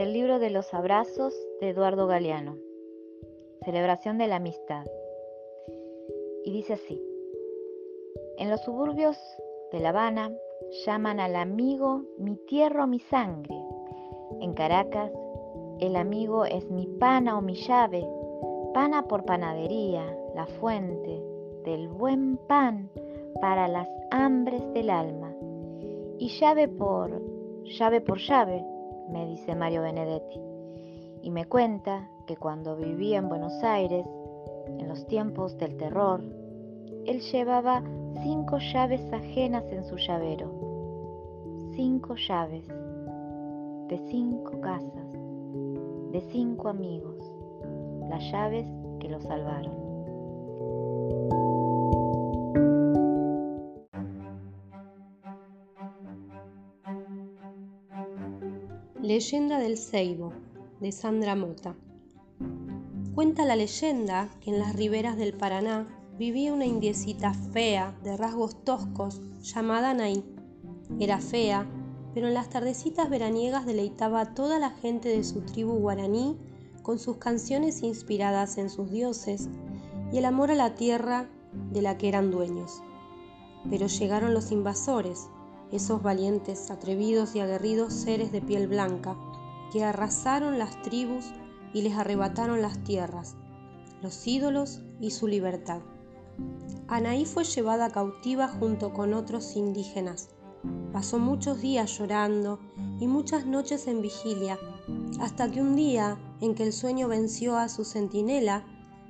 Del libro de los abrazos de Eduardo Galeano. Celebración de la amistad. Y dice así. En los suburbios de La Habana llaman al amigo mi tierra o mi sangre. En Caracas el amigo es mi pana o mi llave. Pana por panadería, la fuente del buen pan para las hambres del alma. Y llave por llave por llave me dice Mario Benedetti, y me cuenta que cuando vivía en Buenos Aires, en los tiempos del terror, él llevaba cinco llaves ajenas en su llavero, cinco llaves de cinco casas, de cinco amigos, las llaves que lo salvaron. Leyenda del Ceibo, de Sandra Mota. Cuenta la leyenda que en las riberas del Paraná vivía una indiecita fea, de rasgos toscos, llamada Naí. Era fea, pero en las tardecitas veraniegas deleitaba a toda la gente de su tribu guaraní con sus canciones inspiradas en sus dioses y el amor a la tierra de la que eran dueños. Pero llegaron los invasores, esos valientes, atrevidos y aguerridos seres de piel blanca, que arrasaron las tribus y les arrebataron las tierras, los ídolos y su libertad. Anaí fue llevada cautiva junto con otros indígenas. Pasó muchos días llorando y muchas noches en vigilia, hasta que un día, en que el sueño venció a su centinela,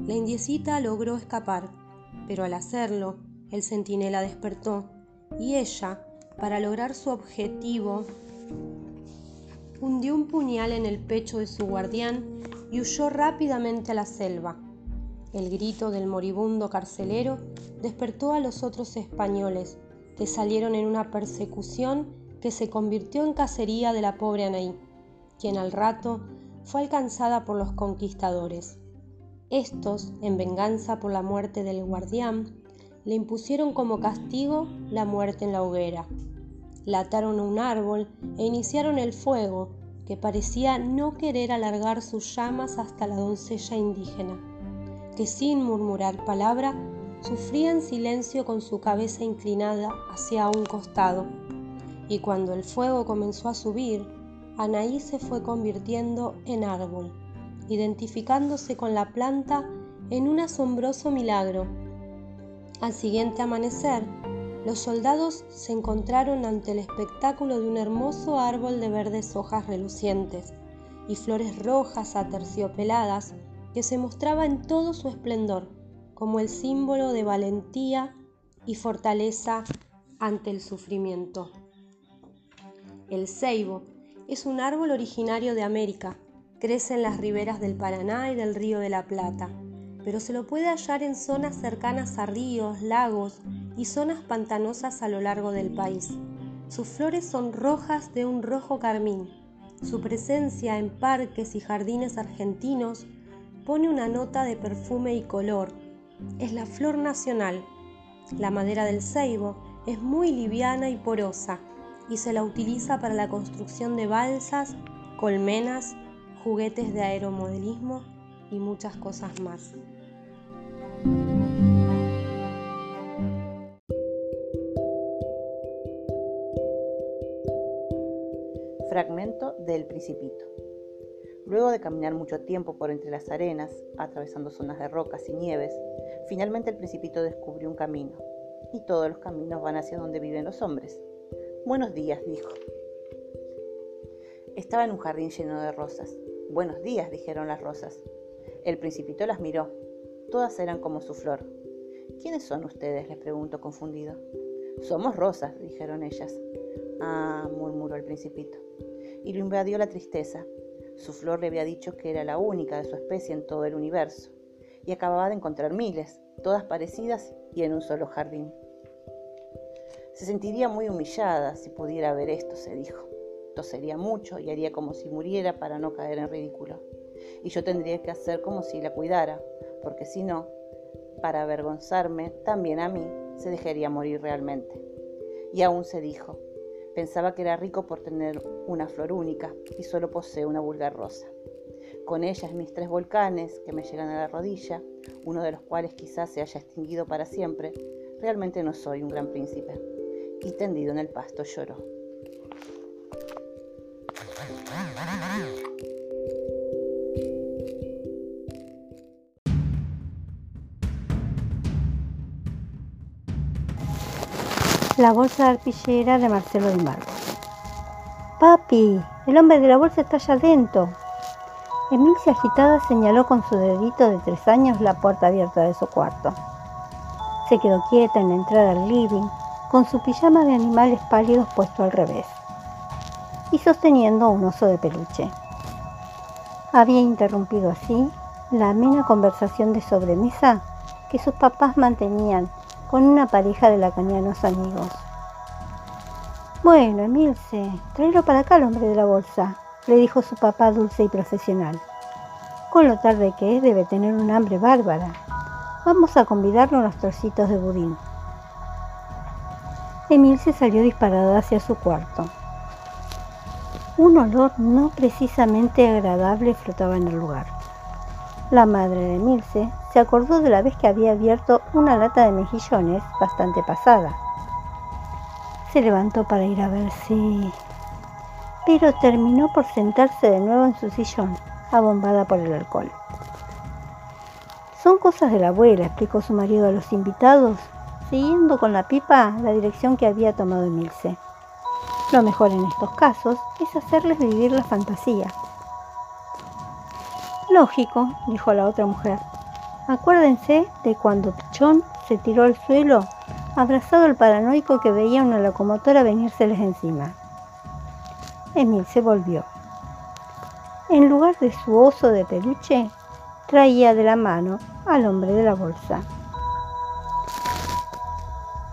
la indiecita logró escapar, pero al hacerlo, el centinela despertó y ella, para lograr su objetivo, hundió un puñal en el pecho de su guardián y huyó rápidamente a la selva. El grito del moribundo carcelero despertó a los otros españoles, que salieron en una persecución que se convirtió en cacería de la pobre Anaí, quien al rato fue alcanzada por los conquistadores. Estos, en venganza por la muerte del guardián, le impusieron como castigo la muerte en la hoguera. La ataron a un árbol e iniciaron el fuego, que parecía no querer alargar sus llamas hasta la doncella indígena, que sin murmurar palabra sufría en silencio con su cabeza inclinada hacia un costado. Y cuando el fuego comenzó a subir, Anaí se fue convirtiendo en árbol, identificándose con la planta en un asombroso milagro al siguiente amanecer, los soldados se encontraron ante el espectáculo de un hermoso árbol de verdes hojas relucientes y flores rojas aterciopeladas que se mostraba en todo su esplendor como el símbolo de valentía y fortaleza ante el sufrimiento. El ceibo es un árbol originario de América, crece en las riberas del Paraná y del Río de la Plata pero se lo puede hallar en zonas cercanas a ríos, lagos y zonas pantanosas a lo largo del país. Sus flores son rojas de un rojo carmín. Su presencia en parques y jardines argentinos pone una nota de perfume y color. Es la flor nacional. La madera del ceibo es muy liviana y porosa y se la utiliza para la construcción de balsas, colmenas, juguetes de aeromodelismo y muchas cosas más. Fragmento del Principito. Luego de caminar mucho tiempo por entre las arenas, atravesando zonas de rocas y nieves, finalmente el Principito descubrió un camino, y todos los caminos van hacia donde viven los hombres. Buenos días, dijo. Estaba en un jardín lleno de rosas. Buenos días, dijeron las rosas. El Principito las miró Todas eran como su flor. ¿Quiénes son ustedes? les preguntó confundido. Somos rosas, dijeron ellas. Ah, murmuró el principito. Y lo invadió la tristeza. Su flor le había dicho que era la única de su especie en todo el universo. Y acababa de encontrar miles, todas parecidas y en un solo jardín. Se sentiría muy humillada si pudiera ver esto, se dijo. Tosería mucho y haría como si muriera para no caer en ridículo. Y yo tendría que hacer como si la cuidara, porque si no, para avergonzarme también a mí, se dejaría morir realmente. Y aún se dijo, Pensaba que era rico por tener una flor única y solo posee una vulgar rosa. Con ellas mis tres volcanes que me llegan a la rodilla, uno de los cuales quizás se haya extinguido para siempre, realmente no soy un gran príncipe. Y tendido en el pasto lloró. La bolsa de arpillera de Marcelo de Marcos. Papi, el hombre de la bolsa está allá adentro. Emilia agitada señaló con su dedito de tres años la puerta abierta de su cuarto. Se quedó quieta en la entrada del living, con su pijama de animales pálidos puesto al revés, y sosteniendo un oso de peluche. Había interrumpido así la amena conversación de sobremesa que sus papás mantenían con una pareja de lacanianos amigos. Bueno, Emilce, tráelo para acá al hombre de la bolsa, le dijo su papá dulce y profesional. Con lo tarde que es, debe tener un hambre bárbara. Vamos a convidarle unos trocitos de budín. Emilce salió disparada hacia su cuarto. Un olor no precisamente agradable flotaba en el lugar. La madre de Milce se acordó de la vez que había abierto una lata de mejillones bastante pasada. Se levantó para ir a ver si... pero terminó por sentarse de nuevo en su sillón, abombada por el alcohol. Son cosas de la abuela, explicó su marido a los invitados, siguiendo con la pipa la dirección que había tomado Emilce. Lo mejor en estos casos es hacerles vivir la fantasía, Lógico, dijo la otra mujer. Acuérdense de cuando Pichón se tiró al suelo, abrazado al paranoico que veía una locomotora venírseles encima. Emil se volvió. En lugar de su oso de peluche, traía de la mano al hombre de la bolsa.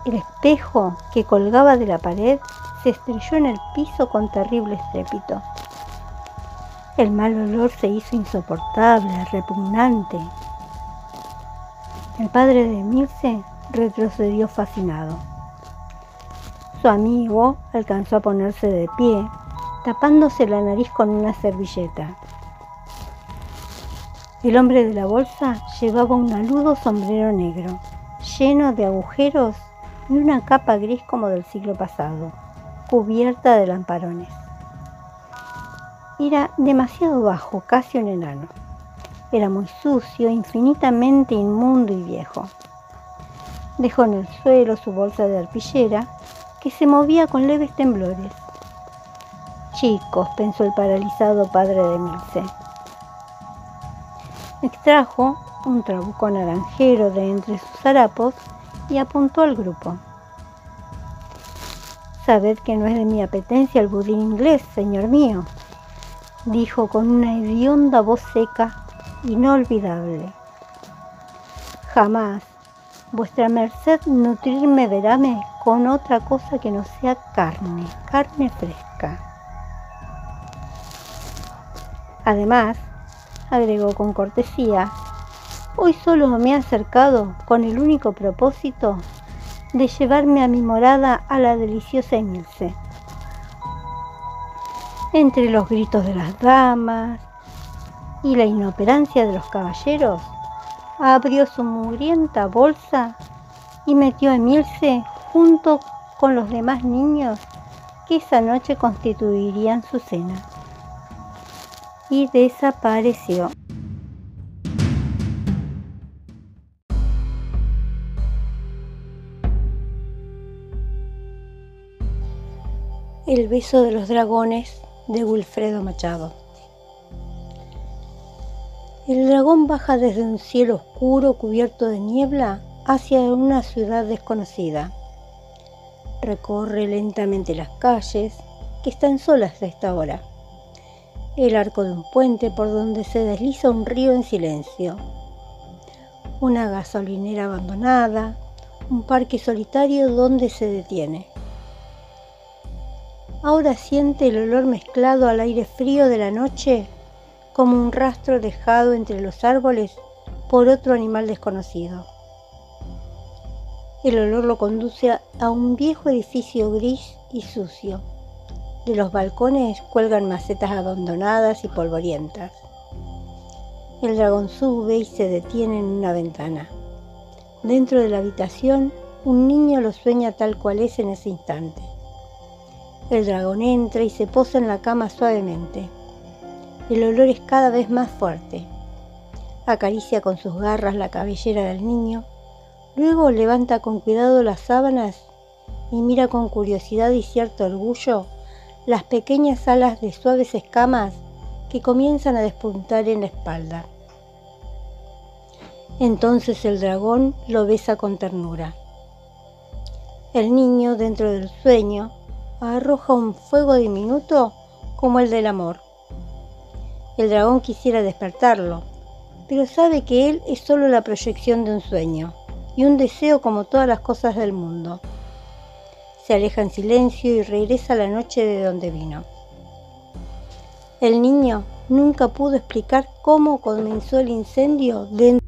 El espejo que colgaba de la pared se estrelló en el piso con terrible estrépito. El mal olor se hizo insoportable, repugnante. El padre de Mirce retrocedió fascinado. Su amigo alcanzó a ponerse de pie, tapándose la nariz con una servilleta. El hombre de la bolsa llevaba un aludo sombrero negro, lleno de agujeros y una capa gris como del siglo pasado, cubierta de lamparones. Era demasiado bajo, casi un enano. Era muy sucio, infinitamente inmundo y viejo. Dejó en el suelo su bolsa de arpillera, que se movía con leves temblores. Chicos, pensó el paralizado padre de Milce. Extrajo un trabuco naranjero de entre sus harapos y apuntó al grupo. Sabed que no es de mi apetencia el budín inglés, señor mío, dijo con una hedionda voz seca, inolvidable. Jamás, vuestra merced nutrirme veráme con otra cosa que no sea carne, carne fresca. Además, agregó con cortesía, hoy solo me he acercado con el único propósito de llevarme a mi morada a la deliciosa Emilce entre los gritos de las damas y la inoperancia de los caballeros, abrió su mugrienta bolsa y metió a Emilce junto con los demás niños que esa noche constituirían su cena. Y desapareció. El beso de los dragones de Wilfredo Machado. El dragón baja desde un cielo oscuro cubierto de niebla hacia una ciudad desconocida. Recorre lentamente las calles, que están solas a esta hora. El arco de un puente por donde se desliza un río en silencio. Una gasolinera abandonada, un parque solitario donde se detiene. Ahora siente el olor mezclado al aire frío de la noche como un rastro dejado entre los árboles por otro animal desconocido. El olor lo conduce a un viejo edificio gris y sucio, de los balcones cuelgan macetas abandonadas y polvorientas. El dragón sube y se detiene en una ventana. Dentro de la habitación, un niño lo sueña tal cual es en ese instante. El dragón entra y se posa en la cama suavemente. El olor es cada vez más fuerte. Acaricia con sus garras la cabellera del niño, luego levanta con cuidado las sábanas y mira con curiosidad y cierto orgullo las pequeñas alas de suaves escamas que comienzan a despuntar en la espalda. Entonces el dragón lo besa con ternura. El niño, dentro del sueño, arroja un fuego diminuto como el del amor. El dragón quisiera despertarlo, pero sabe que él es solo la proyección de un sueño y un deseo como todas las cosas del mundo se aleja en silencio y regresa a la noche de donde vino. El niño nunca pudo explicar cómo comenzó el incendio dentro